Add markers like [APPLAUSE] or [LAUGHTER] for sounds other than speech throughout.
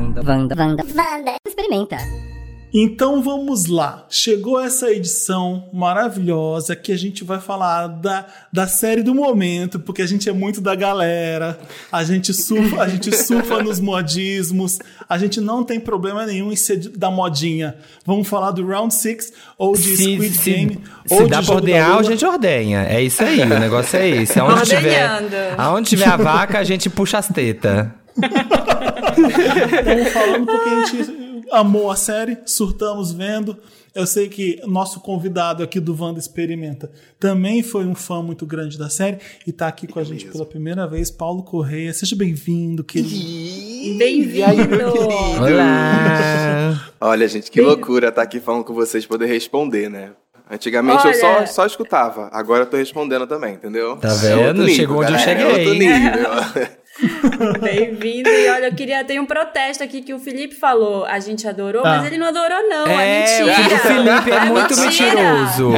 Wanda, Wanda, Wanda, Wanda. Experimenta. Então vamos lá. Chegou essa edição maravilhosa que a gente vai falar da, da série do momento, porque a gente é muito da galera, a gente surfa, a gente [LAUGHS] surfa nos modismos, a gente não tem problema nenhum em ser da modinha. Vamos falar do Round 6 ou de Se- Squid se- Game Se ou dá de pra ordenhar, a gente ordenha. É isso aí, o negócio é esse. Aonde tiver, aonde tiver a vaca, a gente puxa as tetas. Estamos falando porque a gente amou a série, surtamos vendo. Eu sei que nosso convidado aqui do Wanda Experimenta também foi um fã muito grande da série e tá aqui com a gente pela primeira vez, Paulo Correia. Seja bem-vindo, querido. Bem-vindo! Olá! Olha, gente, que loucura estar aqui falando com vocês poder responder, né? Antigamente eu Olha- só, só escutava, agora eu tô respondendo também, entendeu? Tá É vendo? nível, Chegou onde eu galera, cheguei. É outro nível. [LAUGHS] [LAUGHS] Bem-vindo. E olha, eu queria ter um protesto aqui que o Felipe falou. A gente adorou, Ah. mas ele não adorou, não. É, É, mentira. o Felipe é muito mentira. mentiroso.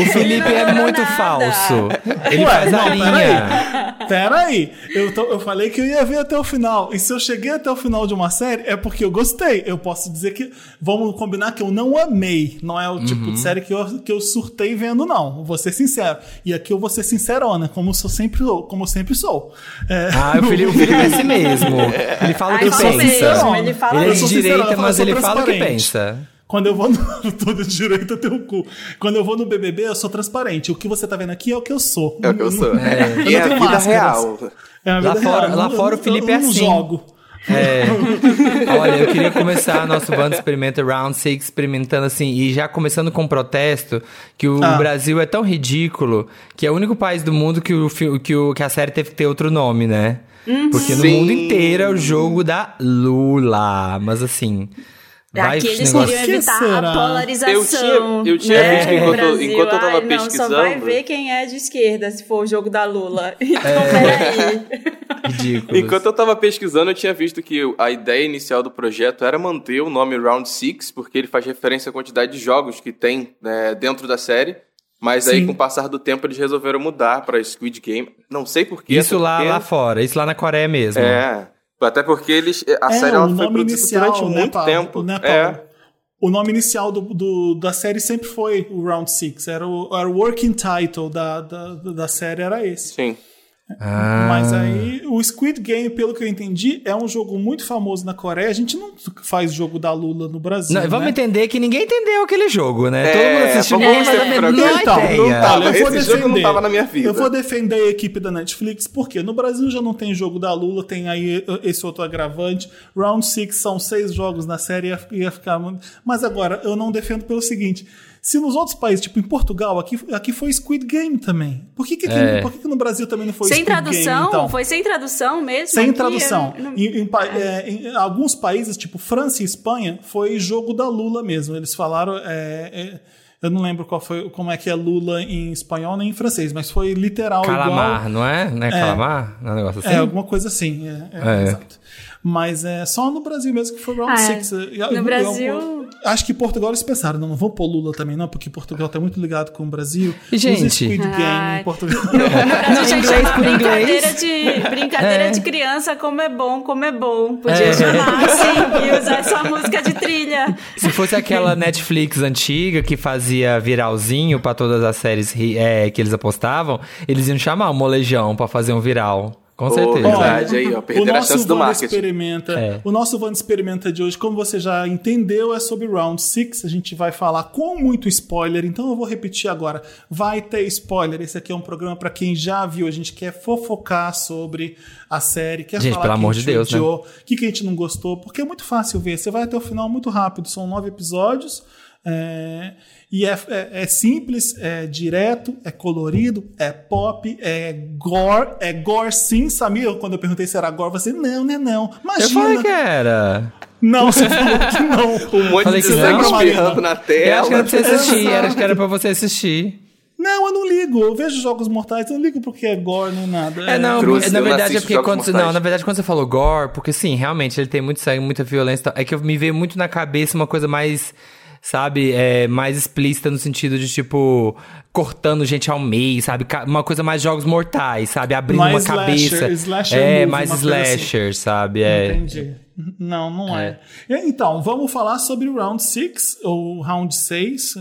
O Felipe é muito nada. falso. Ele Ué, faz a não, linha. Pera aí, eu, tô- eu falei que eu ia ver até o final. E se eu cheguei até o final de uma série, é porque eu gostei. Eu posso dizer que. Vamos combinar que eu não amei. Não é o tipo Uhum. de série que eu, que eu surtei vendo, não. Vou ser sincero. E aqui eu vou ser sincerona, como eu sou sempre, como eu sempre sou. É, Ah, o [LAUGHS] Felipe, o Felipe é assim mesmo. Ele fala o que pensa. mesmo, ele fala Ele é Eu de direita, eu mas sou ele fala o que pensa. Quando eu vou no. Todo direito tem o cu. Quando eu vou no BBB, eu sou transparente. O que você tá vendo aqui é o que eu sou. É o que eu sou. Eu E é não a tenho vida máscaras. real. É a Lá vida fora- real. lá Eu- fora o eu- Felipe eu é assim. jogo. É. [LAUGHS] Olha, eu queria começar nosso Bando Experimenta Round 6 experimentando assim, e já começando com um protesto, que o Ah. Brasil é tão ridículo que é o único país do mundo que, o, que, o, que a série teve que ter outro nome, né? Porque no Sim. mundo inteiro é o jogo da Lula. Mas assim. Vai Aqui esse eles negócio. queriam Que evitar será? a polarização. Eu tinha- eu tinha né, visto no enquanto- Brasil. enquanto eu tava Ai, Não, só vai pesquisando. ver quem é de esquerda se for o jogo da Lula. [LAUGHS] Então, É. peraí. Ridículo. Enquanto eu tava pesquisando, eu tinha visto que a ideia inicial do projeto era manter o nome Round 6, porque ele faz referência à quantidade de jogos que tem né, dentro da série. Mas aí, Sim. com o passar do tempo, eles resolveram mudar pra Squid Game. Não sei porquê. Isso lá, porque- lá fora, isso lá na Coreia mesmo. É. Até porque eles. A É, série ela o foi nome produzida inicial, durante né, muito Paulo? tempo. Né, é. Paulo? O nome inicial do, do- da série sempre foi o Round 6. Era o, era o working title da, da, da série, era esse. Sim. Ah. Mas aí, o Squid Game, pelo que eu entendi, é um jogo muito famoso na Coreia. A gente não faz jogo da Lula no Brasil. Não, vamos né? entender que ninguém entendeu aquele jogo, né? É, Todo mundo assistiu, menor Então, ideia. não tava. Olha, eu vou Esse jogo não defender. tava na minha vida. Eu vou defender a equipe da Netflix, porque no Brasil já não tem jogo da Lula, tem aí esse outro agravante. Round 6 são seis jogos na série, ia, ia ficar. muito- Mas agora, eu não defendo pelo seguinte: se nos outros países, tipo em Portugal, aqui, aqui foi Squid Game também. Por que, que, aqui- É. por que, que no Brasil também não foi Sem Squid tradução? Game? Então? Foi sem tradução mesmo? Sem aqui? tradução. Não- Em, em pa- é, em alguns países, tipo França e Espanha, foi jogo da Lula mesmo. Eles falaram. é, é, eu não lembro qual foi, como é que é Lula em espanhol nem em francês, mas foi literal Calamar, igual. não é? Não é, calamar? Não é um negócio assim? É, alguma coisa assim. É, é, É. Exato. Mas é só no Brasil mesmo que foi Round Ah, é. 6. No Brasil- acho que Portugal eles pensaram, não, não vou pôr Lula também, não, porque Portugal tá muito ligado com o Brasil. Usa gente? Squid Game Ai. em Portugal. [LAUGHS] Não, gente, inglês por brincadeira inglês. de brincadeira É. de criança, como é bom, como é bom. Podia É. chamar assim e usar essa música de trilha. Se fosse aquela Netflix antiga que fazia viralzinho pra todas as séries ri- é, que eles apostavam, eles iam chamar o Molejão pra fazer um viral. Com certeza. verdade. aí, ó, perderam a chance do Wanda marketing. Experimenta, É. O nosso Wanda Experimenta de hoje, como você já entendeu, é sobre Round 6. A gente vai falar com muito spoiler, então eu vou repetir agora. Vai ter spoiler. Esse aqui é um programa para quem já viu. A gente quer fofocar sobre a série, quer Gente, falar pelo que amor a de gente Deus, né? odiou, o que, que a gente não gostou, porque é muito fácil ver. Você vai até o final muito rápido. São nove episódios. é, e é, é- é simples, é direto, é colorido, é pop, é gore, é gore sim, Samir. Quando eu perguntei se era gore, você não, né? Não. Eu Imagina. falei que era. Não, você falou que não. [LAUGHS] Um monte Falei de que sangue não. espirrando na Eu tela. acho que era pra você assistir, era, acho que era pra você assistir. Não, eu não ligo. Eu vejo jogos mortais, eu não ligo porque é gore nem nada. É, não, Trouxe, na eu não verdade é porque quando, Mortais. não, na verdade quando você falou gore, porque sim, realmente ele tem muito sangue, muita violência, é que eu me veio muito na cabeça uma coisa mais, sabe, é, mais explícita no sentido de tipo cortando gente ao meio, sabe, uma coisa mais jogos mortais, sabe, abrindo Mais uma slasher, cabeça, slasher é movie, mais assim. slasher, sabe, é. Entendi. Não, não é. Então, vamos falar sobre o Round 6, ou Round 6.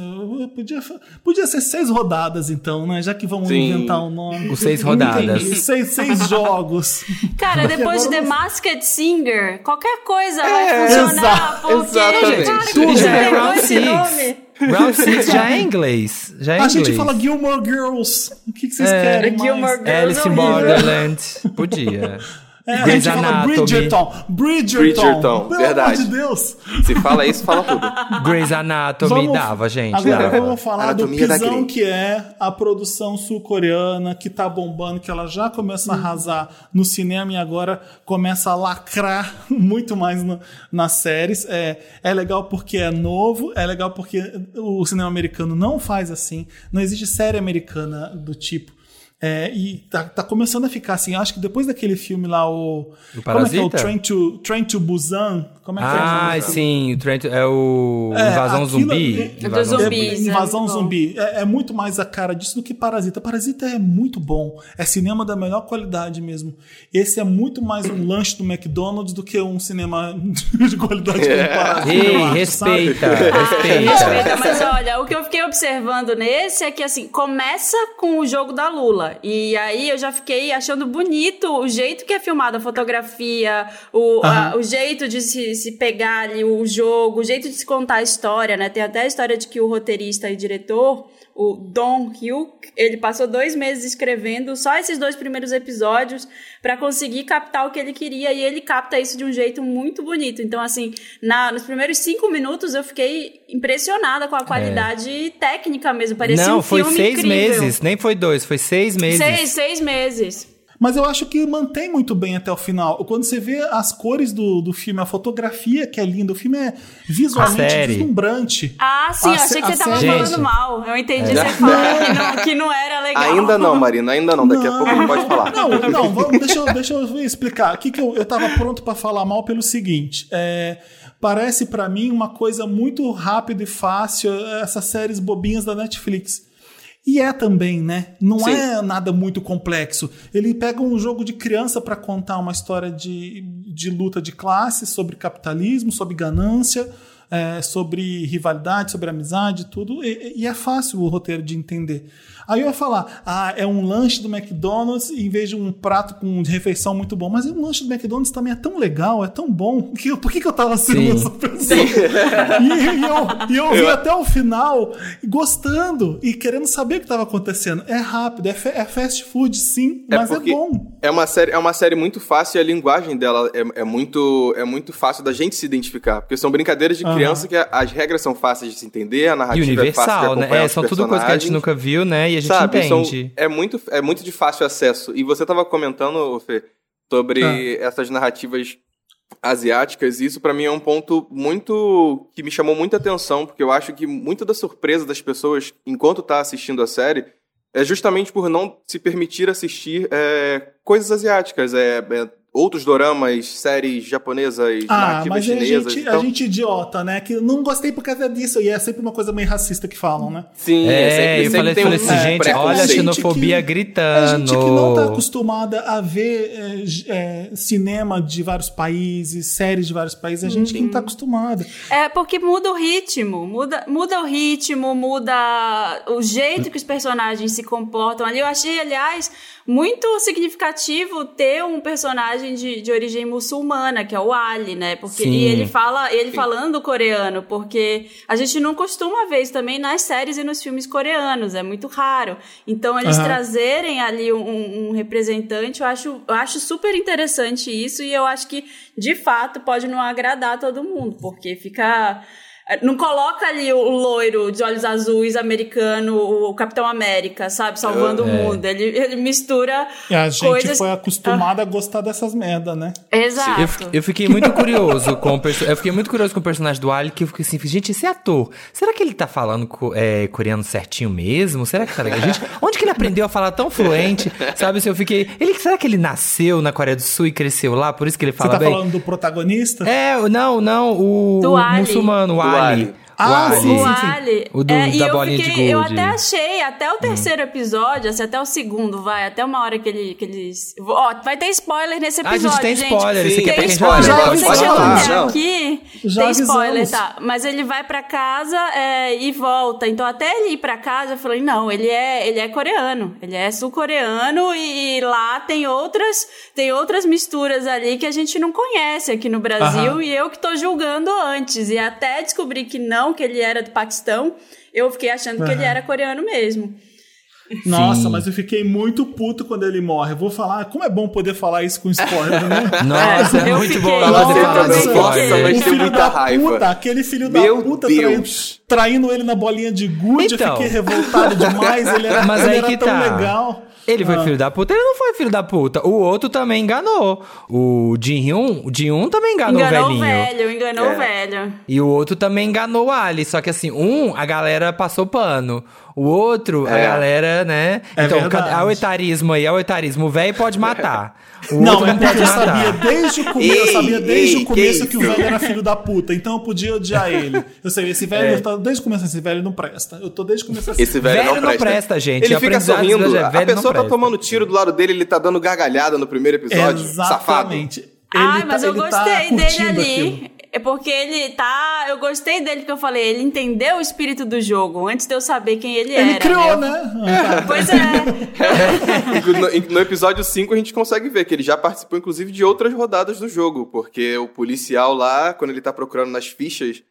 Podia, podia ser seis rodadas, então, né? Já que vamos Sim. inventar um nome. Os seis rodadas. Seis, seis [LAUGHS] jogos. Cara, depois de The Masked Singer, qualquer coisa É, vai funcionar. exa- porque, exatamente. cara, Tudo já é Round esse 6. nome. Round 6 já é inglês. Já é A inglês. gente fala Gilmore Girls. O que, que vocês É, querem mais? Gilmore Girls. Alice in. Borderland. Podia. [LAUGHS] É, a gente fala Anatomy. Bridgerton. Bridgerton. Bridgerton, Pelo verdade. amor de Deus. Se fala isso, fala tudo. Grey's Anatomy Vamos- dava, gente. Agora dava. vamos falar Anatomia do pisão que é a produção sul-coreana, que tá bombando, que ela já começa a arrasar no cinema e agora começa a lacrar [LAUGHS] muito mais no- nas séries. É, é legal porque é novo, é legal porque o cinema americano não faz assim. Não existe série americana do tipo. É, e tá, tá começando a ficar assim. Acho que depois daquele filme lá, o. O como é que é o? Train to, Train to Busan? Como é que é? Ah, sim, o Trent é o É, Invasão aquilo- Zumbi. É Invasão do Zumbi. zumbis, é Invasão zumbi. É, é muito mais a cara disso do que Parasita. Parasita é muito bom. É cinema da melhor qualidade mesmo. Esse é muito mais um lanche do McDonald's do que um cinema [LAUGHS] de qualidade como [LAUGHS] Parasita. Ei, acho, respeita, respeita. Respeita, mas olha, o que eu fiquei observando nesse é que, assim, começa com o jogo da Lula. E aí eu já fiquei achando bonito o jeito que é filmada a fotografia, o, a- Aham. o jeito de se, se pegar ali o jogo, o jeito de se contar a história, né? Tem até a história de que o roteirista e diretor, o Don Hyuk, ele passou dois meses escrevendo só esses dois primeiros episódios pra conseguir captar o que ele queria e ele capta isso de um jeito muito bonito. Então, assim, na, nos primeiros cinco minutos eu fiquei impressionada com a qualidade técnica mesmo. Parecia Não, um foi filme seis incrível. meses, nem foi dois, foi seis meses. Seis, seis meses. Mas eu acho que mantém muito bem até o final. Quando você vê as cores do, do filme, a fotografia que é linda, o filme é visualmente deslumbrante. Ah, sim, A eu achei que você tava série- falando mal. Eu entendi É. você falando que [LAUGHS] não, que não era legal. Ainda não, Marina, ainda não. Daqui a pouco ele pode falar. Não, não, vamos, deixa, eu, deixa eu explicar. Aqui que eu, eu tava pronto pra falar mal pelo seguinte. é, parece pra mim uma coisa muito rápida e fácil essas séries bobinhas da Netflix. E é também, né? Não Sim. é nada muito complexo. Ele pega um jogo de criança pra contar uma história de, de luta de classe, sobre capitalismo, sobre ganância, é, sobre rivalidade, sobre amizade, tudo. E, e é fácil o roteiro de entender. Aí eu ia falar, ah, é um lanche do McDonald's em vez de um prato com refeição muito bom. Mas um lanche do McDonald's também é tão legal, é tão bom. [LAUGHS] Que, por que, que eu tava sendo Sim. essa pessoa? E, e eu, e eu vi até o final gostando e querendo saber o que estava acontecendo. É rápido, é, é fast food, sim, É mas é, bom. É uma série, é uma série muito fácil e a linguagem dela é, é muito, é muito fácil da gente se identificar. Porque são brincadeiras de Aham. criança que as regras são fáceis de se entender, a E narrativa é fácil de universal, né? É, os são tudo coisas que a gente nunca viu, né? E a gente Sabe, são- entende. é, muito, é muito de fácil acesso. E você tava comentando, Fê, sobre Ah. essas narrativas asiáticas, e isso pra mim é um ponto muito que me chamou muita atenção, porque eu acho que muita da surpresa das pessoas enquanto tá assistindo a série é justamente por não se permitir assistir é, coisas asiáticas, é, é, outros doramas, séries japonesas, Ah, mas a chinesas. gente, então- a gente idiota, né? Que não gostei por causa disso. E é sempre uma coisa meio racista que falam, né? Sim, É, sempre, eu sempre falei, tem falei um assim, gente, olha a xenofobia que- gritando. É gente que não tá acostumada a ver é, é, cinema de vários países, séries de vários países. A gente que não tá acostumada. É porque muda o ritmo, muda, muda o ritmo, muda o jeito que os personagens se comportam ali. Eu achei, aliás, muito significativo ter um personagem de, de origem muçulmana, que é o Ali, né? Porque, Sim. e ele fala, ele falando coreano, porque a gente não costuma ver isso também nas séries e nos filmes coreanos, é muito raro. Então, eles Aham. trazerem ali um, um representante, eu acho, eu acho super interessante isso, e eu acho que, de fato, pode não agradar todo mundo, porque fica. Não coloca ali o loiro de olhos azuis americano, o Capitão América, sabe? Salvando o mundo. Ele, ele mistura E a gente coisas. foi acostumada a gostar dessas merda, né? Exato. Eu, eu fiquei muito curioso com o perso- eu fiquei muito curioso com o personagem do Ali, que eu fiquei assim, gente, esse ator, será que ele tá falando é, coreano certinho mesmo? Será que tá legal? Gente, onde que ele aprendeu a falar tão fluente? Sabe, assim, eu fiquei, ele, será que ele nasceu na Coreia do Sul e cresceu lá, por isso que ele Você fala tá bem? falando do protagonista? É, não, não, o, Do o Ali. muçulmano, o Ali. Ali. Ah, Ali. sim, O sim, sim. Ali. O do- é, e da eu bolinha de fiquei, Eu gude. até achei, até o terceiro episódio, assim, até o segundo, vai, até uma hora que ele. Que eles... Ó, vai ter spoiler nesse Ah, a episódio. gente tem spoiler, Sim, esse aqui é pra tem quem spoiler, já falar, até não. aqui, Já tem spoiler, avisamos. tá? Mas ele vai pra casa é, e volta. Então, até ele ir pra casa, eu falei, não, ele é, ele é coreano. Ele é sul-coreano e, e lá tem outras, tem outras misturas ali que a gente não conhece aqui no Brasil. Aham. E eu que tô julgando antes. E até descobri que não, que ele era do Paquistão, eu fiquei achando que ele era coreano mesmo. Nossa, Sim. mas eu fiquei muito puto quando ele morre. Eu vou falar, como é bom poder falar isso com spoiler, né? [LAUGHS] Nossa, é, Eu muito fiquei- bom eu falar fiquei. spoiler. O filho da raiva. puta, aquele filho Meu da puta traindo, traindo ele na bolinha de gude, Então. eu fiquei revoltado demais. Ele era, Mas ele aí era que tão tá. legal. Ele foi Ah. filho da puta? Ele não foi filho da puta. O outro também enganou. O Jin-Hyun, o Jin-Hyun também enganou, Enganou o o velhinho. velho, enganou É. o velho. E o outro também enganou o Ali. Só que assim, um, a galera passou pano. O outro, a É. galera, né? É então, verdade. é o etarismo aí, é o etarismo. O velho pode matar. O Não, outro é não pode eu matar. sabia desde o começo, eu Ei, sabia desde ei, o começo que que, o velho era filho da puta, então eu podia odiar ele. Eu sei, esse velho, É. eu tô desde o começo, esse velho não presta. Eu tô desde o começo assim. Esse velho, Velho não não presta. presta, gente. Ele fica sorrindo. do velho, A pessoa tá presta. tomando tiro do lado dele, ele tá dando gargalhada no primeiro episódio. Safado. Exatamente. Ai, Ele mas tá- eu ele tá gostei dele curtindo ali. aquilo. É porque ele tá. Eu gostei dele porque eu falei, ele entendeu o espírito do jogo antes de eu saber quem ele, Ele era. criou, né? né? [LAUGHS] Pois é. [LAUGHS] No, no episódio 5 a gente consegue ver que ele já participou, inclusive, de outras rodadas do jogo, porque o policial lá, quando ele tá procurando nas fichas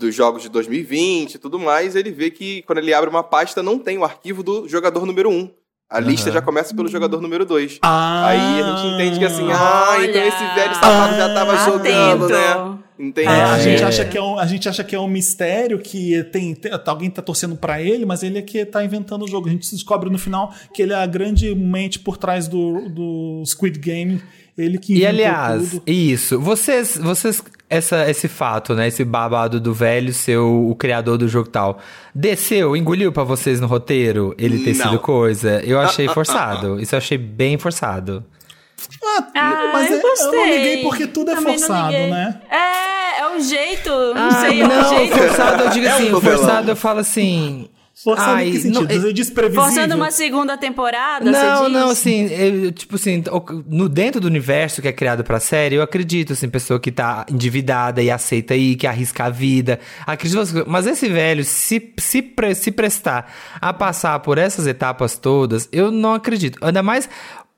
dos jogos de 2020 e tudo mais, ele vê que quando ele abre uma pasta não tem o arquivo do jogador número 1. A lista Aham. já começa pelo jogador número 2. Ah. Aí a gente entende que assim, ah, Olha. então esse velho safado já tava jogando, Atento. né? Entende? É, a, Ah, gente é. acha que é um, a gente acha que é um mistério que tem, tem- alguém tá torcendo pra ele, mas ele é que tá inventando o jogo. A gente descobre no final que ele é a grande mente por trás do, do Squid Game. Ele que E inventou aliás, tudo. isso, vocês, vocês essa, esse fato, né, esse babado do velho ser o, o criador do jogo e tal, desceu, engoliu pra vocês no roteiro ele ter Não. sido coisa? Eu achei ah, ah, forçado, isso eu achei bem forçado. Ah, mas eu é- gostei. eu não liguei porque tudo é Também forçado, né? É, é o jeito. Não sei, é o não, jeito. forçado eu digo É um assim, novelão. forçado eu falo assim... Forçado ai, em que sentido? não- é desprevisível. Forçando uma segunda temporada, Não, você diz? não, assim, eu, tipo assim, no dentro do universo que é criado pra série, eu acredito, assim, pessoa que tá endividada e aceita aí, que arrisca a vida, acredito, mas esse velho, se, se, pre- se prestar a passar por essas etapas todas, eu não acredito. Ainda mais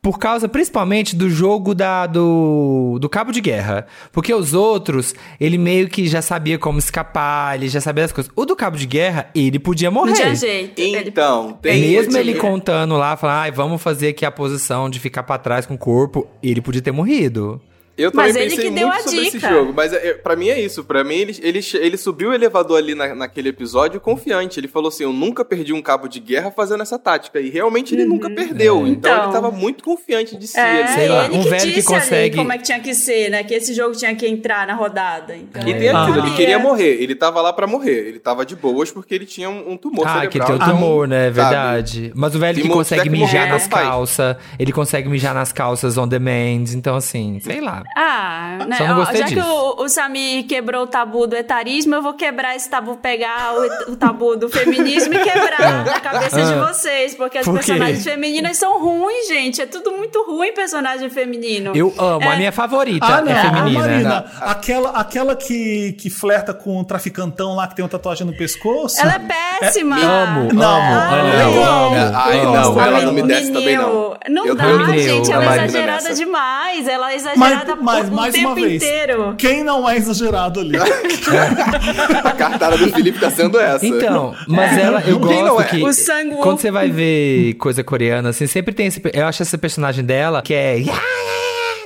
por causa, principalmente, do jogo da, do, do cabo de guerra. Porque os outros, ele meio que já sabia como escapar, ele já sabia das coisas. O do cabo de guerra, ele podia morrer. Não tinha jeito. Ele- Então, tem. Mesmo ele contando lá, falando, ai, vamos fazer aqui a posição de ficar pra trás com o corpo, ele podia ter morrido. Eu também Mas ele pensei que muito deu a sobre esse dica. jogo, mas é, é, pra mim é isso. Pra mim, ele, ele, ele subiu o elevador ali na, naquele episódio confiante. Ele falou assim: Eu nunca perdi um cabo de guerra fazendo essa tática. E realmente ele nunca perdeu. Então, Então. ele tava muito confiante de si. É. Sei lá, ele um que velho que consegue- ali como é que tinha que ser, né? Que esse jogo tinha que entrar na rodada. Então, E tem aquilo, Ah. ele queria morrer. Ele tava lá pra morrer. Ele tava de boas porque ele tinha um, um tumor ah, que cerebral. tem o tumor, né? É Sabe? verdade. Mas o velho que consegue que mijar nas calças, ele consegue mijar nas calças on demand, então assim, sei lá. Ah, né? Só não ó, gostei já que disso. o, o Samir quebrou o tabu do etarismo, eu vou quebrar esse tabu, pegar o, o tabu do feminismo e quebrar [LAUGHS] na cabeça de Ah. vocês. Porque as Por personagens femininas são ruins, gente. É tudo muito ruim personagem feminino. Eu amo, a É. minha favorita Ah, não, é feminina. Marina, aquela, aquela que, que flerta com o traficantão lá que tem uma tatuagem no pescoço. Ela é péssima. Amo, Não, amo, amo, Ai, não, A ela não me desce também, não. Não Eu dá, gente. Ela a é Marina exagerada demais. Ela é Mas, exagerada mas o, mais tempo uma vez, inteiro. quem não é exagerado ali? [LAUGHS] A cartada do Felipe tá sendo essa. Então, mas ela, eu Quem não gosto é? que O Sang-woo. quando você vai ver coisa coreana, assim, sempre tem esse, eu acho esse personagem dela que é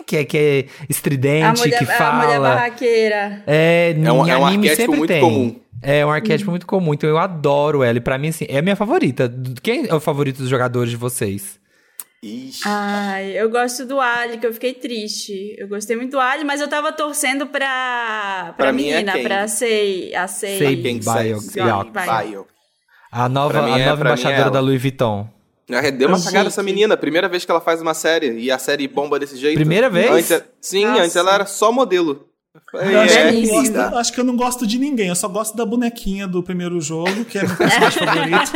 que é, que é estridente, mulher, que a mulher fala. barraqueira. É, É um- é um anime arquétipo sempre muito tem. comum. É um arquétipo muito comum, então eu adoro ela. E pra mim, assim, é a minha favorita. Quem é o favorito dos jogadores de vocês? Ixi. Ai, eu gosto do Ali, que eu fiquei triste. Eu gostei muito do Ali, mas eu tava torcendo pra, pra, Pra mim é menina, quem? pra Sei, a Sei. Sei Bio-? Bio-. Bio. A nova, a é- nova é embaixadora ela. da Louis Vuitton. É, Deu uma Gente. cagada essa menina, primeira vez que ela faz uma série e a série bomba desse jeito. Primeira vez? Antes, sim, Nossa. antes ela era só modelo. Eu acho, que eu gosto, acho que eu não gosto de ninguém, eu só gosto da bonequinha do primeiro jogo, que é meu personagem [LAUGHS] favorito.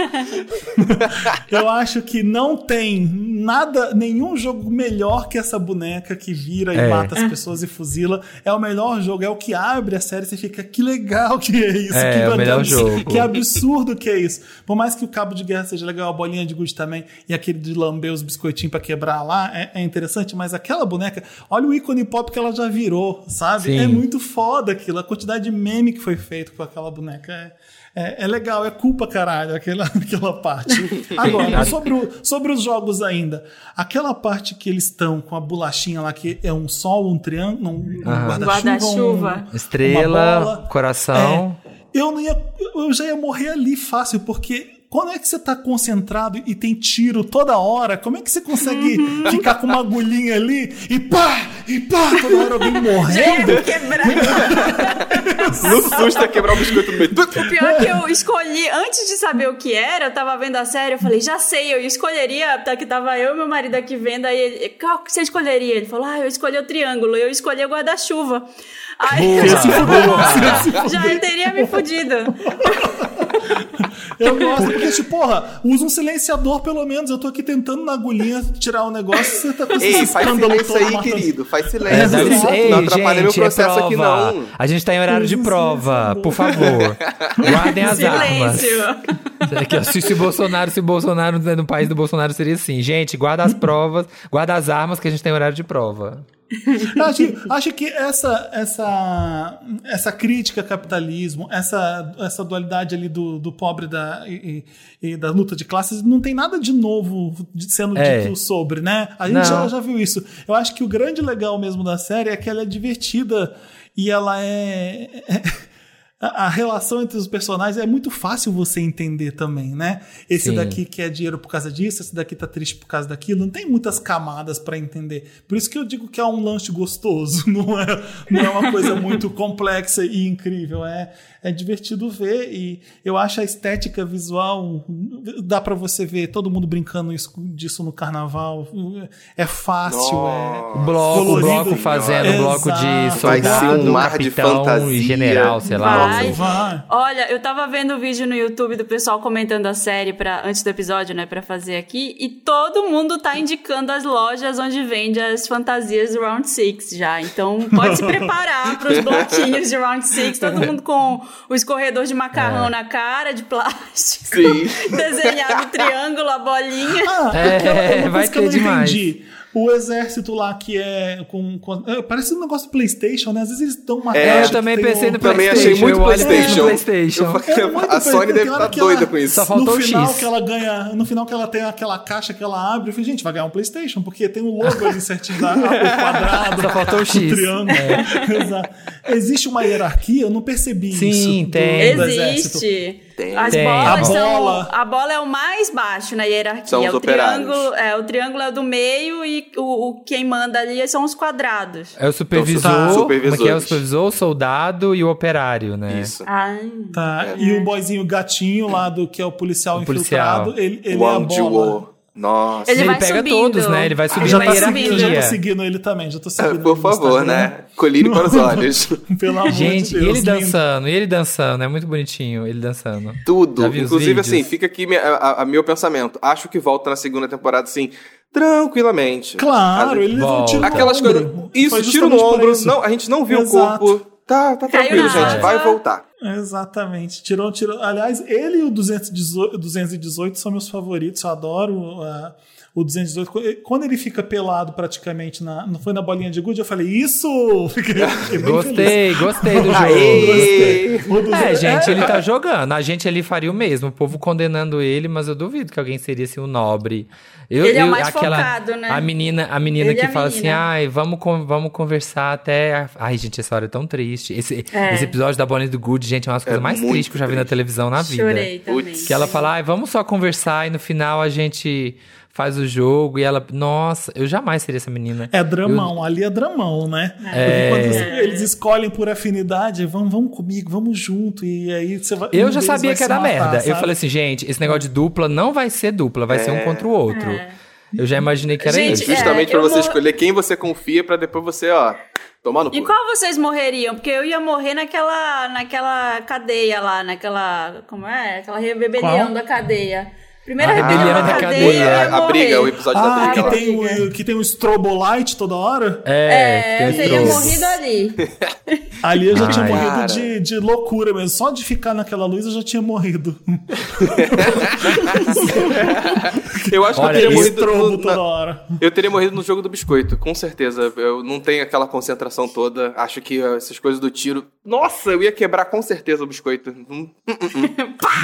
[LAUGHS] eu acho que não tem nada, nenhum jogo melhor que essa boneca que vira e É. mata as pessoas e fuzila. É o melhor jogo, é o que abre a série, você fica, que legal que é isso. É, que é o melhor jogo. Que absurdo que é isso. Por mais que o cabo de guerra seja legal, a bolinha de gude também, e aquele de lamber os biscoitinhos pra quebrar lá, é, é interessante, mas aquela boneca, olha o ícone pop que ela já virou, sabe? Sim. É muito foda aquilo, a quantidade de meme que foi feito com aquela boneca. É, é, é legal, é culpa, caralho, aquela, [LAUGHS] aquela parte. [LAUGHS] Agora, sobre, o- sobre os jogos ainda, aquela parte que eles estão com a bolachinha lá, que é um sol, um triângulo, um, um Aham. guarda-chuva. Guarda-chuva. um- Estrela, uma bola. coração. É, eu não ia. Eu já ia morrer ali fácil, porque quando é que você tá concentrado e tem tiro toda hora? Como é que você consegue ficar com uma agulhinha ali e pá! E pá! Toda hora alguém morrendo? Quebrar. No susto é quebrar o biscoito no meio. O pior é que eu escolhi, antes de saber o que era, eu tava vendo a série, eu falei, já sei, eu escolheria, tá, que tava eu e meu marido aqui vendo, aí ele, qual que você escolheria? Ele falou, ah, eu escolhi o triângulo, eu escolhi o guarda-chuva. Aí Boa, já, boa. já eu teria me fudido. [LAUGHS] Eu gosto, porque, tipo, porra, usa um silenciador pelo menos. Eu tô aqui tentando na agulhinha tirar o negócio, você tá com esse Ei, faz silêncio aí, matando. querido. Faz É, silêncio. dá licença. Ei, não atrapalha meu gente, é processo aqui, prova. não. A gente tá em horário de prova, por favor. Guardem as armas. Silêncio. Aqui, ó, se, se Bolsonaro, se Bolsonaro no país do Bolsonaro seria assim, gente, guarda as provas, guarda as armas que a gente tem horário de prova. Acho, acho que essa, essa, essa crítica capitalismo, essa, essa dualidade ali do, do pobre da, e, e- da luta de classes, não tem nada de novo sendo É. dito sobre, né? A gente já, já viu isso. Eu acho que o grande legal mesmo da série é que ela é divertida e ela é. A a relação entre os personagens é muito fácil você entender também, né? Esse Sim. daqui quer dinheiro por causa disso, esse daqui tá triste por causa daquilo. Não tem muitas camadas pra entender. Por isso que eu digo que é um lanche gostoso, [LAUGHS] não é, não é uma coisa muito complexa e incrível. É, é divertido ver e eu acho a estética visual dá pra você ver todo mundo brincando isso- disso no carnaval. É fácil, Nossa. O bloco, Colorido. bloco fazendo Exato. bloco de Vai ser soldado, um mar de capitão fantasia. e general, sei lá. Vai. É. Vai. Olha, eu tava vendo o vídeo no YouTube do pessoal comentando a série pra, antes do episódio, né, pra fazer aqui, e todo mundo tá indicando as lojas onde vende as fantasias do Round Six já. Então pode se [LAUGHS] preparar pros bloquinhos de Round Six, todo mundo com o escorredor de macarrão na cara, de plástico, Sim. [LAUGHS] desenhado triângulo, a bolinha. Ah, É, coisa vai ter demais. entendi. O exército lá que é com. com- é, parece um negócio do PlayStation, né? Às vezes eles dão uma É, eu também pensei um- no Também PlayStation. achei muito eu olhei PlayStation. no PlayStation. Eu falei, É muito a Sony deve hora estar ela- doida com isso. Só faltou no o final X. que ela ganha, no final que ela tem aquela caixa que ela abre, eu falei, gente, vai ganhar um PlayStation, porque tem o logo ali certinho da, o [LAUGHS] quadrado, Só faltou o o X. triângulo. [LAUGHS] Exato. Existe uma hierarquia, eu não percebi Sim, isso. do- tem. Existe. Tem. As Tem. bolas A são. bola. A bola é o mais baixo na hierarquia. São os o operários. triângulo, é, o triângulo é o do meio e o, o- quem manda ali são os quadrados. É o supervisor, Então, como é que é o supervisor, o soldado e o operário, né? Isso. Ai. Tá, e o boyzinho gatinho lá do que é o policial O policial. infiltrado, ele, ele é a bola. Nossa. Ele Ele, pega subindo. todos, né? Ele vai subindo Já na tá hierarquia. seguindo, já tô seguindo ele também, já tô seguindo Por ele no favor, né? Colírio para os [LAUGHS] olhos. Pelo amor Gente, de Deus. e ele lindo. dançando, e ele dançando, é muito bonitinho ele dançando. Tudo. Inclusive, assim, fica aqui minha- a, a- meu pensamento. Acho que volta na segunda temporada, assim, tranquilamente. Claro, ele levou um tiro no Aquelas ombro. coisas. Isso, tiro no ombro. Não, a gente não viu Exato. o corpo. Tá, tá tranquilo, gente. Vai voltar. Exatamente. Tirou, tirou. Aliás, ele e o 218, 218 são meus favoritos. Eu adoro uh, o 218. Quando ele fica pelado praticamente, na, não foi na bolinha de gude, eu falei, isso! [LAUGHS] Fiquei, fiquei bem feliz. Gostei, gostei do [LAUGHS] jogo. Aê! O 200 É, gente, ele tá jogando. A gente ali faria o mesmo. O povo condenando ele, mas eu duvido que alguém seria assim, o nobre. Eu, Ele é o eu- mais aquela, focado, né? A menina, a menina Ele que é a fala menina. assim, ai, vamos, vamos conversar até... Ai, gente, essa hora é tão triste. Esse, É. esse episódio da Bonnie do Good, gente, é uma das coisas mais muito tristes que eu já vi na televisão na vida. Chorei também. Que ela fala, ai, vamos só conversar e no final a gente faz o jogo. E ela, nossa, eu jamais seria essa menina. É dramão, ali é dramão, né? É. Porque quando eles escolhem por afinidade, vamos, vamos comigo, vamos junto, e aí você vai. Eu um já sabia vai que era matar, merda. Eu sabe? falei assim, gente, esse negócio de dupla não vai ser dupla, vai ser um contra o outro. Eu já imaginei que era Gente, isso. é, Justamente pra eu você vou- escolher quem você confia pra depois você, ó. Tomar no E cu. qual vocês morreriam? Porque eu ia morrer naquela, naquela cadeia lá, naquela. Como é? Aquela rebelião Qual? da cadeia. Primeira A rebelião rebelião da da cadeia. A, briga, o episódio da Ah, briga. que lá. tem, o, que tem um strobolight toda hora? É, É, eu que teria morrido ali. Ali eu já tinha Ai. morrido Cara. de, de loucura mesmo. Só de ficar naquela luz eu já tinha morrido. [LAUGHS] Eu acho que Olha, eu teria morrido. No- toda na- hora. eu teria morrido no jogo do biscoito, com certeza. Eu não tenho aquela concentração toda. Acho que essas coisas do tiro. Nossa, eu ia quebrar com certeza o biscoito. Hum,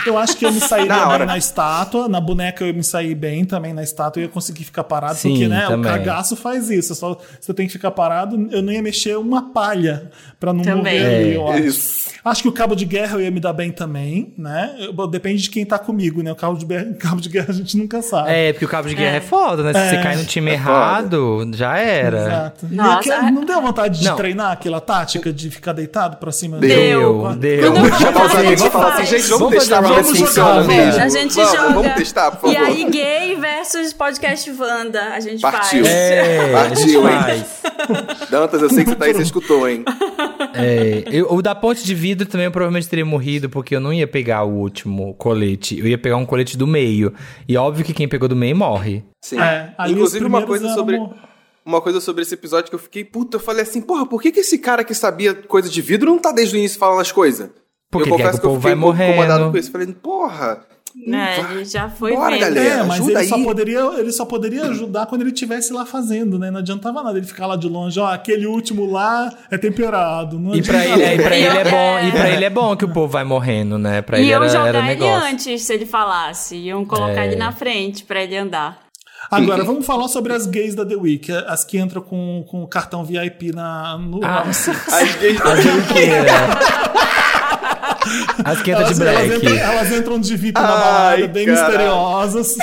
Eu acho que eu me sairia Na hora. na estátua, na boneca eu me saí bem também na estátua, eu ia conseguir ficar parado, Sim, porque né, também. o cagaço faz isso. Só, você tem que ficar parado, eu não ia mexer uma palha pra não Também. morrer ali, É, eu acho. Isso. Acho que o cabo de guerra eu ia me dar bem também, né? Eu- depende de quem tá comigo, né? O cabo de, be- [LAUGHS] cabo de guerra a gente nunca sabe. É, porque o cabo de guerra é, foda, né? Se É. você cai no time É errado, já era. Exato. E Nossa, aquela- a- não deu vontade de Não. treinar aquela tática de ficar deitado pra cima Deu. Deu, deu. Quando eu falar assim, gente, vamos, Vamos testar pra ver se funciona. A gente joga. Vamos testar, por E favor. aí, gay versus podcast Wanda. A gente Partiu. faz. É, [LAUGHS] Partiu, hein? faz. Dantas, eu sei que você tá aí, você escutou, hein? É, eu- o da ponte de vidro também eu provavelmente teria morrido, porque eu não ia pegar o último colete. Eu ia pegar um colete do meio. E óbvio que quem pegou do meio morre. Sim. É, Inclusive, uma coisa sobre. mo- Uma coisa sobre esse episódio que eu fiquei, puta, eu falei assim, porra, por que, que esse cara que sabia coisa de vidro não tá desde o início falando as coisas? Porque eu confesso que o que eu povo fiquei vai pouco incomodado morrendo. com isso. Falei, porra. Né, ele já foi Bora, vendo. galera. É, mas ele só, poderia, ele só poderia ajudar quando ele estivesse lá fazendo, né? Não adiantava nada ele ficar lá de longe, ó, aquele último lá é temperado. Não E pra, ele, é, e pra ele é bom, é. e pra ele é bom que o povo vai morrendo, né? Pra E ele eu era, jogar era ele negócio. antes se ele falasse. Iam colocar É. ele na frente pra ele andar. Agora, vamos falar sobre as gays da The Week, as que entram com, com o cartão VIP na, no Ah. As gays As banqueiras. As quentas de Elas, elas, black. entram, elas entram de VIP na Ai, balada, bem caralho. misteriosas.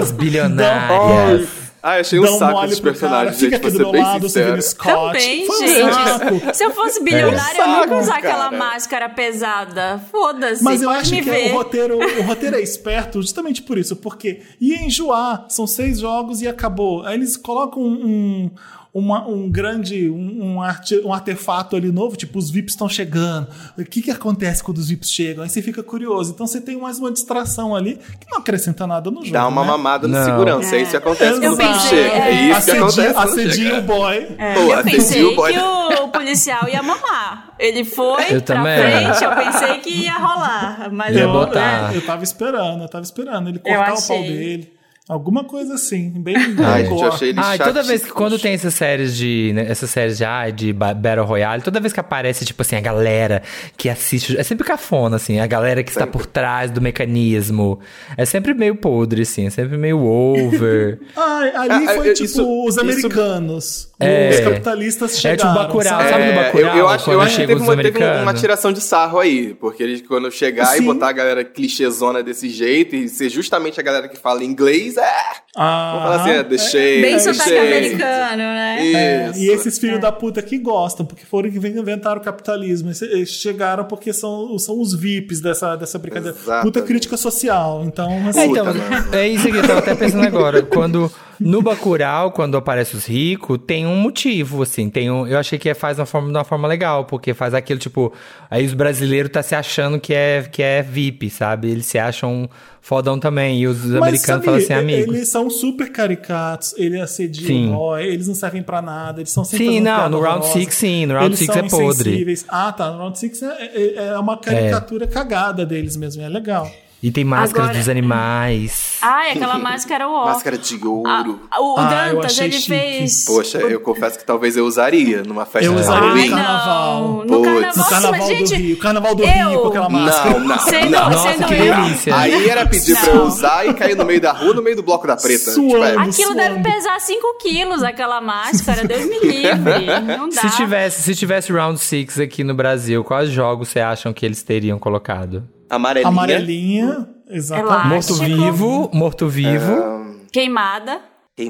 As bilionárias. Ah, eu achei um Dão saco esses cara, personagens, gente, do ser meu bem lado, sincero. Scott. Também, Foi gente. Se eu fosse bilionária, eu nunca usar aquela cara. máscara pesada. Foda-se, Mas eu acho que ver. o roteiro, o roteiro é esperto justamente por isso, porque ia enjoar, são seis jogos e acabou. Aí eles colocam um, uma- um grande, um, um, arte- um artefato ali novo, tipo, os VIPs estão chegando. O que, que acontece quando os VIPs chegam? Aí você fica curioso. Então você tem mais uma distração ali que não acrescenta nada no jogo. Dá uma né? mamada no Não. segurança. É isso que acontece Exato. quando pensei, chega. É é. isso que acontece Acedi- quando Acedinho chega. o boy. É, Pô, eu pensei o boy. que o, o policial ia mamar. Ele foi Eu pra também. frente, eu pensei que ia rolar. Mas Ia eu, botar. é, Eu tava esperando, eu tava esperando ele Eu cortar o pau dele. Alguma coisa assim, bem. [LAUGHS] Ai, gente, eu achei ele Ah, e toda vez que quando tem essas séries de. né, essas séries de, ah, de ba- Battle Royale, toda vez que aparece, tipo assim, a galera que assiste. É sempre cafona, assim, a galera que está Sempre. por trás do mecanismo. É sempre meio podre, assim, é sempre meio over. [LAUGHS] Ah, ali Ah, foi ah, tipo isso- os isso- americanos. É. Os capitalistas É chegaram. tipo Bacurau, sabe? É, Bacurau, eu, eu acho, eu acho que teve uma, teve uma tiração de sarro aí. Porque eles, quando chegar Sim. e botar a galera clichêzona desse jeito e ser justamente a galera que fala inglês, é. Ah, Vamos falar assim, é, deixei. bem deixei. sotaque americano, né? É, Isso. e esses filhos da puta que gostam, porque foram que inventaram o capitalismo. Eles chegaram porque são, são os VIPs dessa, dessa brincadeira. Exatamente. Puta crítica social. Então, assim, É, então, [LAUGHS] é isso que eu tava até pensando agora. Quando no Bacurau, quando aparece os ricos, tem um motivo, assim. Tem um, eu achei que faz uma forma, de uma forma legal, porque faz aquilo, tipo... Aí os brasileiros tá se achando que é, que é VIP, sabe? Eles se acham fodão também. E os mas americanos sabe, falam assim, amigo. Eles são super caricatos, ele assediam Sim. o boy, eles não servem pra nada, eles são sempre Sim, não, no Round. Six, sim, no Round Six é podre. Ah, tá, no Round 6 é, é- é uma caricatura cagada deles mesmo, é legal. E tem máscaras Agora- dos animais. Ai, aquela máscara ó. [LAUGHS] Máscara de ouro. Ah, o Ah, eu Dantas, achei ele chique. fez. Poxa, eu confesso que talvez eu usaria numa festa Eu de usaria Halloween. no carnaval. Não, no carnaval, No carnaval do gente, Rio, carnaval do eu- Rio com aquela máscara. Não, não. Sendo, não. Nossa, sendo que eu. delícia. Aí era pedir pra eu Não. usar e cair no meio da rua, no meio do bloco da preta. Suando. Tipo, é, Aquilo suando. deve pesar 5 quilos, aquela máscara. Deus me livre. Não dá. Se tivesse, se tivesse Round Six aqui no Brasil, quais jogos você acham que eles teriam colocado? Amarelinha. Amarelinha, exatamente. Morto-vivo, morto-vivo. Queimada.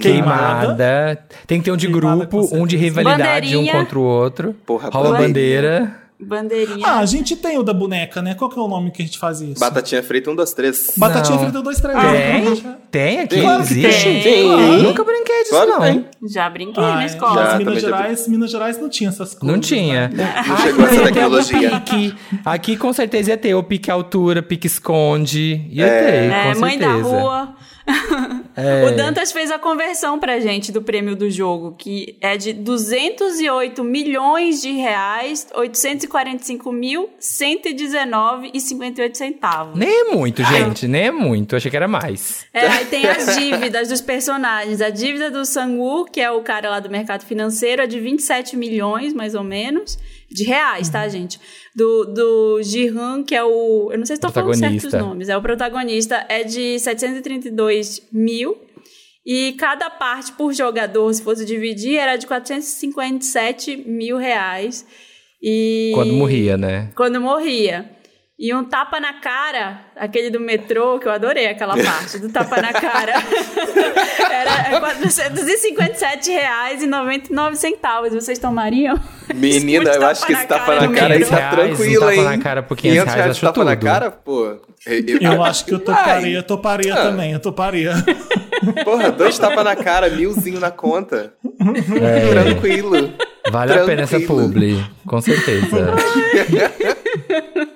Queimada. Tem que ter um de Queimada, grupo, um de rivalidade, um Bandeirinha. contra o outro. Porra, bandeirinha. bandeira. Bandeirinha. Ah, a gente tem o da boneca, né? Qual que é o nome que a gente faz isso? Batatinha frita, um, dois, três. Batatinha Não. frita 2, 3. Tem? Tem aqui? Claro que Existe? tem. Nunca brinquei disso, Claro não. tem. Já brinquei Ah, na é. escola. Já, Minas também já Gerais, Minas Gerais não tinha essas coisas. Não tinha. né? Não Aqui chegou essa algum tecnologia. pique. Aqui com certeza ia ter o pique altura, pique esconde. Ia É. ter, É, com mãe da certeza. rua. É. O Dantas fez a conversão pra gente do prêmio do jogo, que é de 208 milhões de reais, 845 mil, 119 e 58 centavos. Nem é muito, gente, nem é muito. Achei que era mais. É, aí tem as dívidas dos personagens. A dívida do Sang-woo, que é o cara lá do mercado financeiro, é de 27 milhões, mais ou menos, de reais, tá, gente? Do, do Ji-han, que é o... Eu não sei se estou falando certos nomes. É o protagonista, é de 732 mil. E cada parte por jogador, se fosse dividir, era de 457 mil reais. E... Quando morria, né? Quando morria. E um tapa na cara, aquele do metrô, que eu adorei aquela parte, do tapa na cara. [LAUGHS] Era R$ 457,99. Vocês tomariam? Menina, eu acho que esse tapa na cara aí tá 500 tranquilo, hein? tapa na cara por 500 reais, de acho tapa na cara, pô. Eu acho que eu toparia, Ai, toparia Ah. também, eu toparia. [LAUGHS] Porra, dois tapas na cara, milzinho na conta. É. Tranquilo. Vale a pena essa publi, com certeza. [LAUGHS]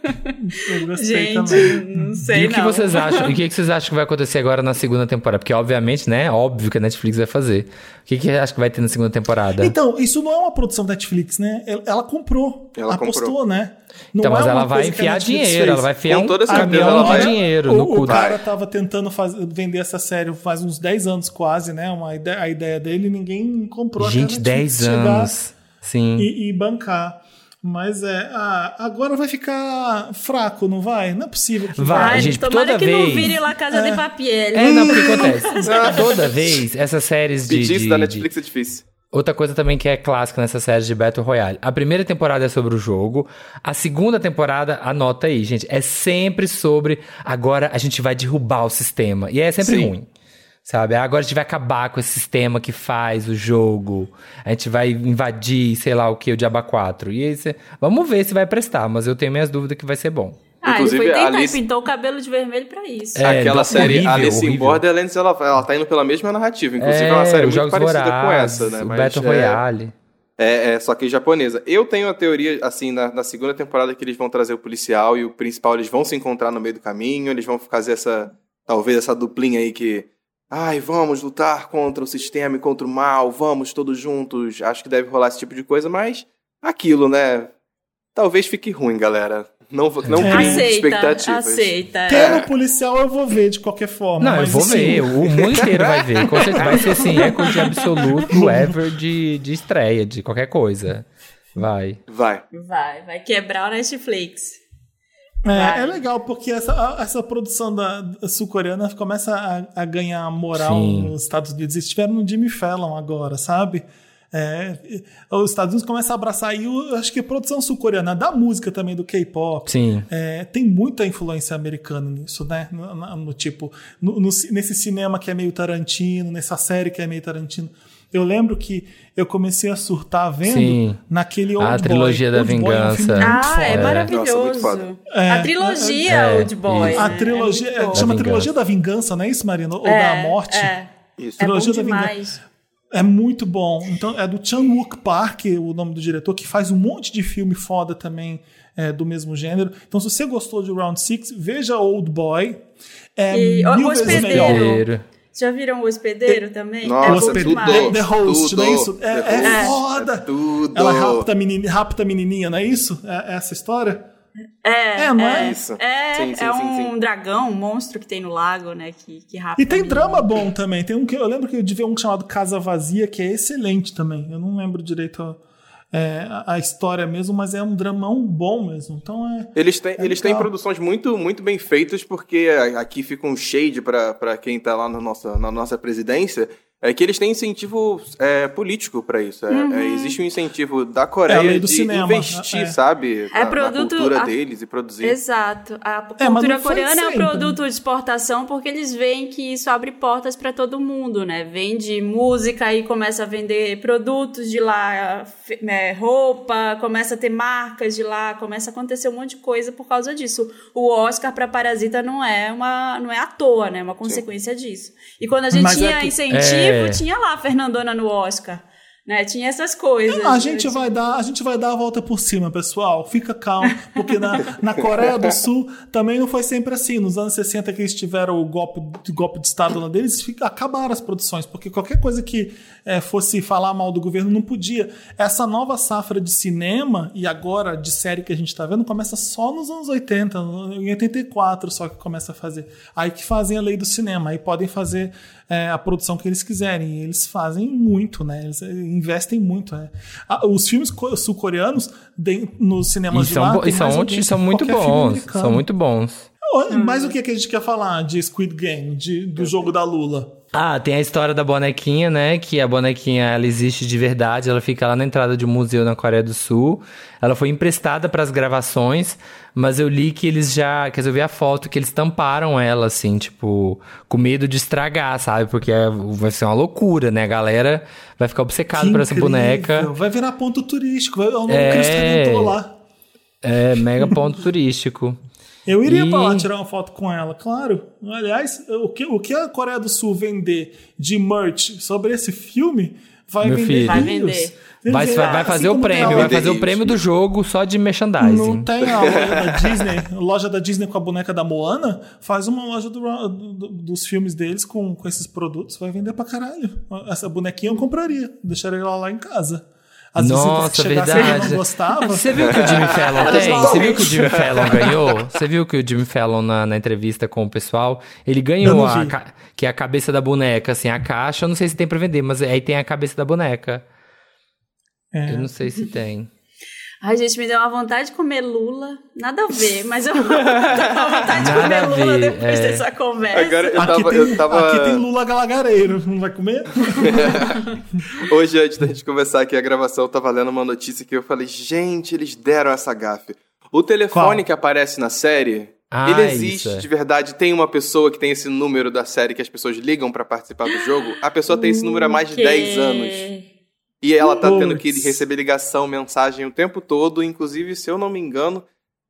Eu gostei Gente, também. não sei e o que não. vocês acham? E o que vocês acham que vai acontecer agora na segunda temporada? Porque, obviamente, né? Óbvio que a Netflix vai fazer. O que, que acha que vai ter na segunda temporada? Então, isso não é uma produção da Netflix, né? Ela- Ela comprou. Ela apostou, comprou. né? Não Então, é mas uma ela vai enfiar dinheiro, fez. ela vai enfiar Com um toda caminhão ela de vai. dinheiro o, no o cu da- cara tava tentando faz- vender essa série faz uns 10 anos quase, né? Uma ideia, a ideia dele ninguém comprou. Gente, Netflix 10 chegar anos. Sim. E, e bancar. Mas é, ah, agora vai ficar fraco, não vai? Não é possível que Vai. Ai, gente, tomara toda que não vez- vire La Casa de Papiel. É, não, porque acontece. [LAUGHS] Toda vez, essas séries de. Pedir isso de- da de- Netflix é difícil. Outra coisa também que é clássica nessa série de Battle Royale. A primeira temporada é sobre o jogo. A segunda temporada, anota aí, gente, é sempre sobre agora a gente vai derrubar o sistema. E é sempre Sim. ruim. Sabe? Agora a gente vai acabar com esse sistema que faz o jogo. A gente vai invadir, sei lá o que, o Diaba 4. E aí cê... Vamos ver se vai prestar, mas eu tenho minhas dúvidas que vai ser bom. Ah, Inclusive, ele foi tentar Alice- e pintou o cabelo de vermelho pra isso. É, Aquela do- série horrível, Alice in horrível. Borderlands, ela, ela tá indo pela mesma narrativa. Inclusive, é, uma É, série os muito parecida com Vorazes, essa, né? o Mas Battle é- Royale. É, é, só que japonesa. Eu tenho a teoria, assim, na, na segunda temporada que eles vão trazer o policial e o principal, eles vão se encontrar no meio do caminho, eles vão fazer essa, talvez essa duplinha aí que, ai, vamos lutar contra o sistema e contra o mal, vamos todos juntos. Acho que deve rolar esse tipo de coisa, mas aquilo, né? Talvez fique ruim, galera. Não, não É. criem Aceita, expectativas. aceita. Tendo policial eu vou ver de qualquer forma. Não, eu vou assim, ver. O mundo inteiro vai ver. Com certeza vai ser assim, recorde [LAUGHS] absoluto ever de, de estreia, de qualquer coisa. Vai. Vai. Vai, vai quebrar o Netflix. É, é legal, porque essa, essa produção da, da sul-coreana começa a, a ganhar moral Sim. nos Estados Unidos. Eles estiveram no Jimmy Fallon agora, sabe? É, os Estados Unidos começam a abraçar eu acho que a produção sul-coreana, da música também, do K-pop, é, tem muita influência americana nisso, né? No, no- tipo, no- no nesse cinema que é meio Tarantino, nessa série que é meio Tarantino. Eu lembro que eu comecei a surtar vendo Sim. naquele A Old Boy. trilogia da Old Boy é um filme vingança. muito Ah, foda. é maravilhoso. Nossa, muito foda. É, a trilogia é, Old Boy. isso. A trilogia, É chama Da trilogia vingança. da vingança, não é isso, Marina? Ou É, da morte? É, Isso. é bom Trilogia da vingança. demais. É muito bom. Então, é do Chan Wook Park, o nome do diretor, que faz um monte de filme foda também é, do mesmo gênero. Então, se você gostou de Round Six, veja Old Boy. É E o mil vezes melhor. Já viram o Hospedeiro também? Nossa, é Hospedeiro, demais. The, The Host, Tudo. não é isso? É, é Host. foda. Tudo. Ela rapta a, menininha, rapta a menininha, não é isso? É, é essa história? É, É, não é? Isso. É, Sim, sim, é sim, um sim. dragão, um monstro que tem no lago, né? Que, que rapta E tem a drama bom também. Tem um que eu lembro que eu de ver um chamado Casa Vazia, que é excelente também. Eu não lembro direito é, a, história mesmo, mas é um dramão bom mesmo. Então é. Eles têm, eles têm produções muito, muito bem feitas, porque aqui fica um shade para quem tá lá na nossa, na nossa presidência, é que eles têm incentivo é, político para isso. É, Uhum. é, existe um incentivo da É Coreia do de cinema, investir, é. sabe? na, na produto- cultura a- deles e produzir. Exato. A É, cultura coreana é um né? produto de exportação porque eles veem que isso abre portas para todo mundo, né? Vende música e começa a vender produtos de lá, fe- é, roupa, começa a ter marcas de lá, começa a acontecer um monte de coisa por causa disso. O Oscar para Parasita não é uma não é à toa, né? É uma consequência disso. E quando a gente Mas é tinha que- incentivo É. tinha lá a Fernandona no Oscar. Né? Tinha essas coisas. A gente vai dar, a gente vai dar a volta por cima, pessoal. Fica calmo, porque na, na Coreia do Sul também não foi sempre assim. Nos anos 60 que eles tiveram o golpe, golpe de estado lá deles, fica- acabaram as produções, porque qualquer coisa que eh, fosse falar mal do governo não podia. Essa nova safra de cinema e agora de série que a gente tá vendo começa só nos anos 80, em 84 só que começa a fazer. Aí que fazem a lei do cinema, aí podem fazer é, a produção que eles quiserem. E eles fazem muito, né? Eles é, investem muito. né? Ah, Os filmes co- sul-coreanos nos E cinemas de são, lá e são, mais são muito bons. São muito bons. Mas o que, é que a gente quer falar de Squid Game, de- do jogo da Lula? Ah, tem a história da bonequinha, né? Que a bonequinha ela existe de verdade. Ela fica lá na entrada de um museu na Coreia do Sul. Ela foi emprestada para as gravações, mas eu li que eles já, quer dizer, eu vi a foto que eles tamparam ela, assim, tipo, com medo de estragar, sabe? Porque é- vai ser uma loucura, né? A galera vai ficar obcecada Que por essa boneca. Vai virar ponto turístico. Vai, é o novo É. Cristo Redentor lá. É mega ponto turístico. Eu iria E- pra lá tirar uma foto com ela, claro. Aliás, o que, o que a Coreia do Sul vender de merch sobre esse filme vai Meu vender filho. Vai vender. Vai, vai, vai Assim fazer o como tem prêmio, vai fazer o prêmio do jogo só de merchandising. Não tem a loja da Disney, a loja da Disney com a boneca da Moana, faz uma loja do- do- dos filmes deles com, com esses produtos, vai vender pra caralho. Essa bonequinha eu compraria, deixaria ela lá em casa. As Nossa, verdade. não gostava. Você viu que o Jimmy Fallon tem? Você viu que o Jimmy Fallon ganhou? Você viu que o Jimmy Fallon na, na entrevista com o pessoal, ele ganhou a, que é a cabeça da boneca, assim, a caixa, eu não sei se tem pra vender, mas aí tem a cabeça da boneca. É. Eu não sei se tem. Ai, gente, me deu uma vontade de comer lula. Nada a ver, mas eu [LAUGHS] tenho uma vontade de comer lula ver, depois é. dessa conversa. Agora eu Aqui, tava. tem, eu tava... aqui tem Lula Galagareiro, não vai comer? [LAUGHS] Hoje, antes da gente começar aqui a gravação, eu tava lendo uma notícia que eu falei, gente, eles deram essa gafe. O telefone Qual? que aparece na série, Ah, ele existe isso, é. de verdade. Tem uma pessoa que tem esse número da série que as pessoas ligam pra participar do jogo. A pessoa tem esse número há mais de Que- 10 anos. E ela tá tendo que receber ligação, mensagem o tempo todo. Inclusive, se eu não me engano,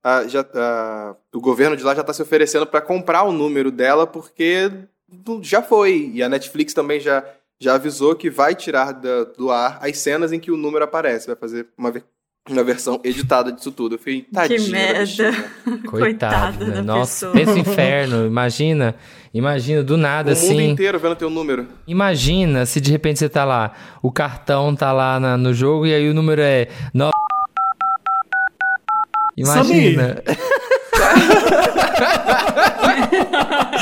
a- já, a- o governo de lá já tá se oferecendo pra comprar o número dela, porque já foi. E a Netflix também já, já avisou que vai tirar da- do ar as cenas em que o número aparece. Vai fazer uma, uma versão editada disso tudo. Eu fiquei, tadinha da merda. Coitado, [LAUGHS] Coitada né? da Nossa, pessoa. pensa o inferno, imagina. Imagina, do nada, O mundo assim. inteiro vendo teu número. Imagina se de repente você tá lá, o cartão tá lá na- no jogo e aí o número é. No... Imagina. [LAUGHS]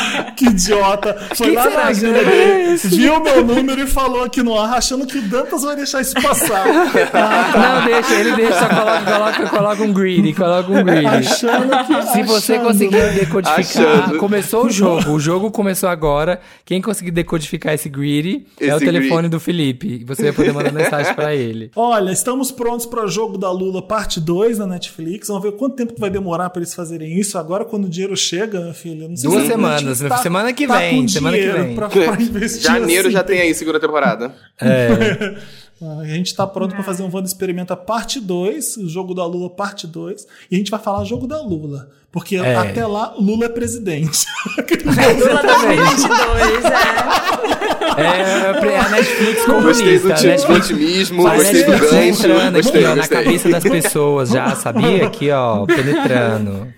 [LAUGHS] Que idiota. Foi Quem lá será na agenda é dele, viu meu número e falou aqui no ar, achando que o Dantas vai deixar isso passar. [LAUGHS] Não, deixa, ele deixa, só coloca, coloca, coloca um greedy, coloca um greedy. Achando que. Se você achando, conseguir né? decodificar, Achando. começou o jogo, o jogo começou agora. Quem conseguir decodificar esse greedy é o Esse telefone greedy. do Felipe. Você vai poder mandar mensagem pra ele. Olha, estamos prontos para o jogo da Lula parte 2 na Netflix. Vamos ver quanto tempo vai demorar para eles fazerem isso. Agora, quando o dinheiro chega, meu filho. Não sei Duas se a semanas, Netflix né? Semana que tá vem, com semana que vem. Pra, pra investir Janeiro assim. já tem aí segunda temporada. É. [LAUGHS] A gente está pronto para fazer um Wanda Experimenta parte 2, o jogo da Lula parte 2, e a gente vai falar jogo da Lula. Porque É. até lá, Lula é presidente. [LAUGHS] Lula 2022, é. É, a Netflix Gostei do comunista. Tipo Netflix otimismo, gostei do Netflix gancho. entrando aqui, Gostei, ó, na gostei. cabeça das pessoas já, sabia? Aqui, ó, penetrando.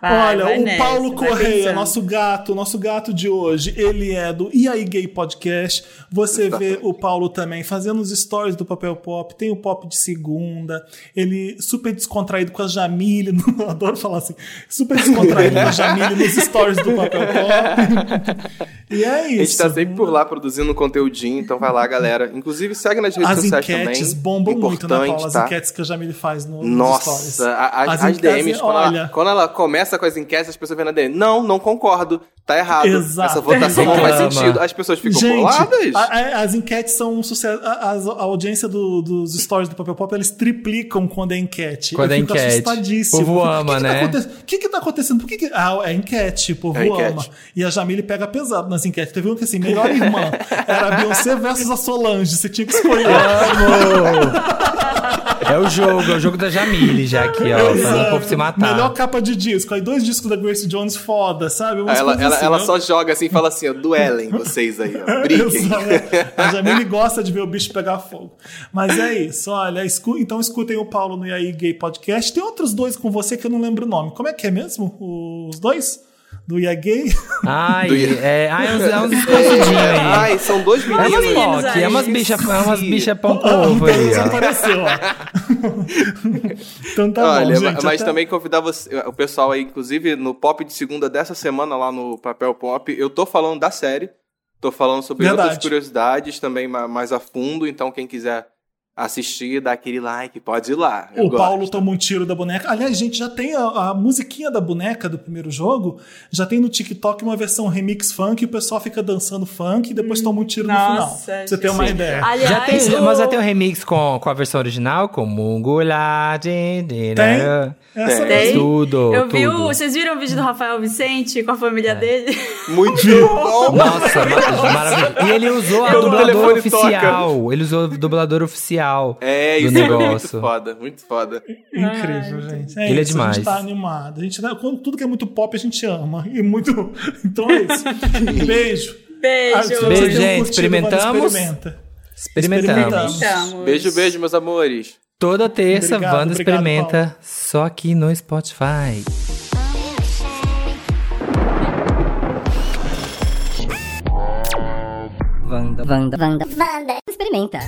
Vai, Olha, vai o nessa, Paulo Correia, nosso gato, nosso gato de hoje, ele é do E aí Gay Podcast. Você vê [LAUGHS] o Paulo também fazendo os stories do Papel Pop, tem o Pop de segunda, ele super descontraído com a Jamile, [LAUGHS] adoro falar assim, super descontraído com a Jamile nos stories do Papel Pop. [LAUGHS] E é isso. A gente tá sempre por lá produzindo um conteúdinho, então vai lá, galera. Inclusive, segue nas redes As sociais enquetes também. bombam muito, né, Paulo? As tá? enquetes que a Jamile faz no, nos stories. Nossa, As as, enquetes, DMs, quando, olha. ela, quando ela começa com as enquetes, as pessoas vêm na DM. Não, não concordo. Tá errado. Exato. Essa votação não faz sentido. As pessoas ficam Gente, boladas. a- a- as enquetes são um sucesso. A, a audiência do- dos stories do Papel Pop, eles triplicam quando é enquete. Quando Eu é fico enquete. assustadíssimo. O povo ama, que né? Tá aconte- O que que tá acontecendo? Por que que... Ah, é enquete, o povo É enquete. ama. E a Jamile pega pesado nas enquetes. Teve um que assim, melhor irmã. Era a Beyoncé versus a Solange. Você tinha que escolher. É o jogo, é o jogo da Jamile já aqui, ó. Fazendo o povo se matar. Melhor capa de disco. Aí dois discos da Grace Jones foda, sabe? Umas Ela, coisas Ela, ela só joga assim e fala assim, ó, duelem vocês aí, ó. [LAUGHS] Briguem. [LAUGHS] A Jamile gosta de ver o bicho pegar fogo. Mas é isso, olha, escu- então escutem o Paulo no Iaí Gay Podcast. Tem outros dois com você que eu não lembro o nome. Como é que é mesmo? Os dois? Do Ia Gay? Ai, é, ai, é uns, é uns [LAUGHS] escondidinhos aí. Ai, são dois É meninos. umas meninos POC, aí. é umas bichas é umas Sim. bicha pão com ovo aí, Então ó. apareceu, ó. [LAUGHS] então tá Olha, bom, gente. mas até- também convidar você, o pessoal aí, inclusive no pop de segunda dessa semana lá no Papel Pop, eu tô falando da série, tô falando sobre Verdade. outras curiosidades também ma- mais a fundo, então quem quiser assistir, dá aquele like, pode ir lá. O gosto. Paulo toma um tiro da boneca. Aliás, gente, já tem a, a musiquinha da boneca do primeiro jogo. Já tem no TikTok uma versão remix funk e o pessoal fica dançando funk e depois toma um tiro no final. Nossa, Pra você ter uma sim. ideia. Aliás, Já tem, o- mas já tem um remix com, com a versão original, com Mungulá, de, de, Tem? Essa Tem. Tudo, Eu vi o, tudo. vocês viram o vídeo do Rafael Vicente com a É. família dele? Muito bom! Nossa, ma- maravilhoso. E ele usou a o dubladora telefone oficial. Ele usou o dublador oficial É, do isso é muito negócio. foda, muito foda. Incrível, gente. É Ele é isso, demais. A gente tá animado. A gente, tá- quando tudo que é muito pop, a gente ama. E muito. Então é isso. Beijo. Beijo. Ah, Beijo, gente. curtido, Experimentamos? Experimenta. Experimentamos. Experimentamos. Beijo, beijo, meus amores. Toda terça, Obrigado, Wanda obrigado, experimenta só aqui no Spotify. Wanda. Wanda. Wanda. Wanda. Experimenta.